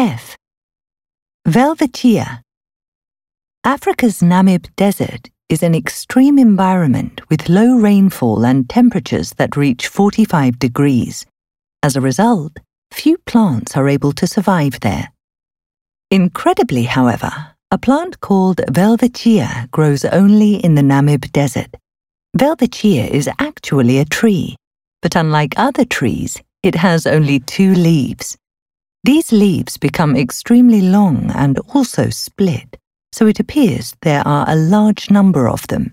F. Welwitschia. Africa's Namib Desert is an extreme environment with low rainfall and temperatures that reach 45 degrees. As a result, few plants are able to survive there. Incredibly, however, a plant called Welwitschia grows only in the Namib Desert. Welwitschia is actually a tree, but unlike other trees, it has only two leaves. These leaves become extremely long and also split, so it appears there are a large number of them.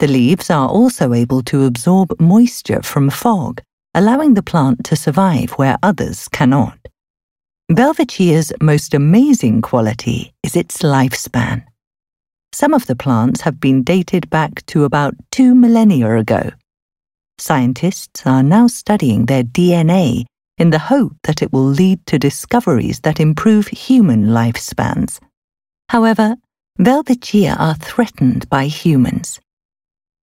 The leaves are also able to absorb moisture from fog, allowing the plant to survive where others cannot. Welwitschia's most amazing quality is its lifespan. Some of the plants have been dated back to about two millennia ago. Scientists are now studying their DNA in the hope that it will lead to discoveries that improve human lifespans. However, Welwitschia are threatened by humans.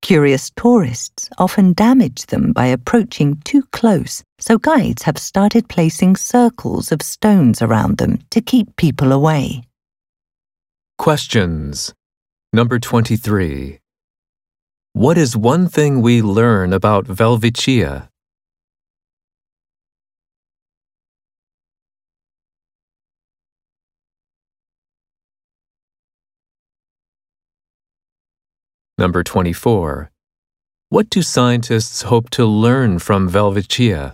Curious tourists often damage them by approaching too close, so guides have started placing circles of stones around them to keep people away. Questions. Number 23. What is one thing we learn about Welwitschia? Number 24. What do scientists hope to learn from Welwitschia?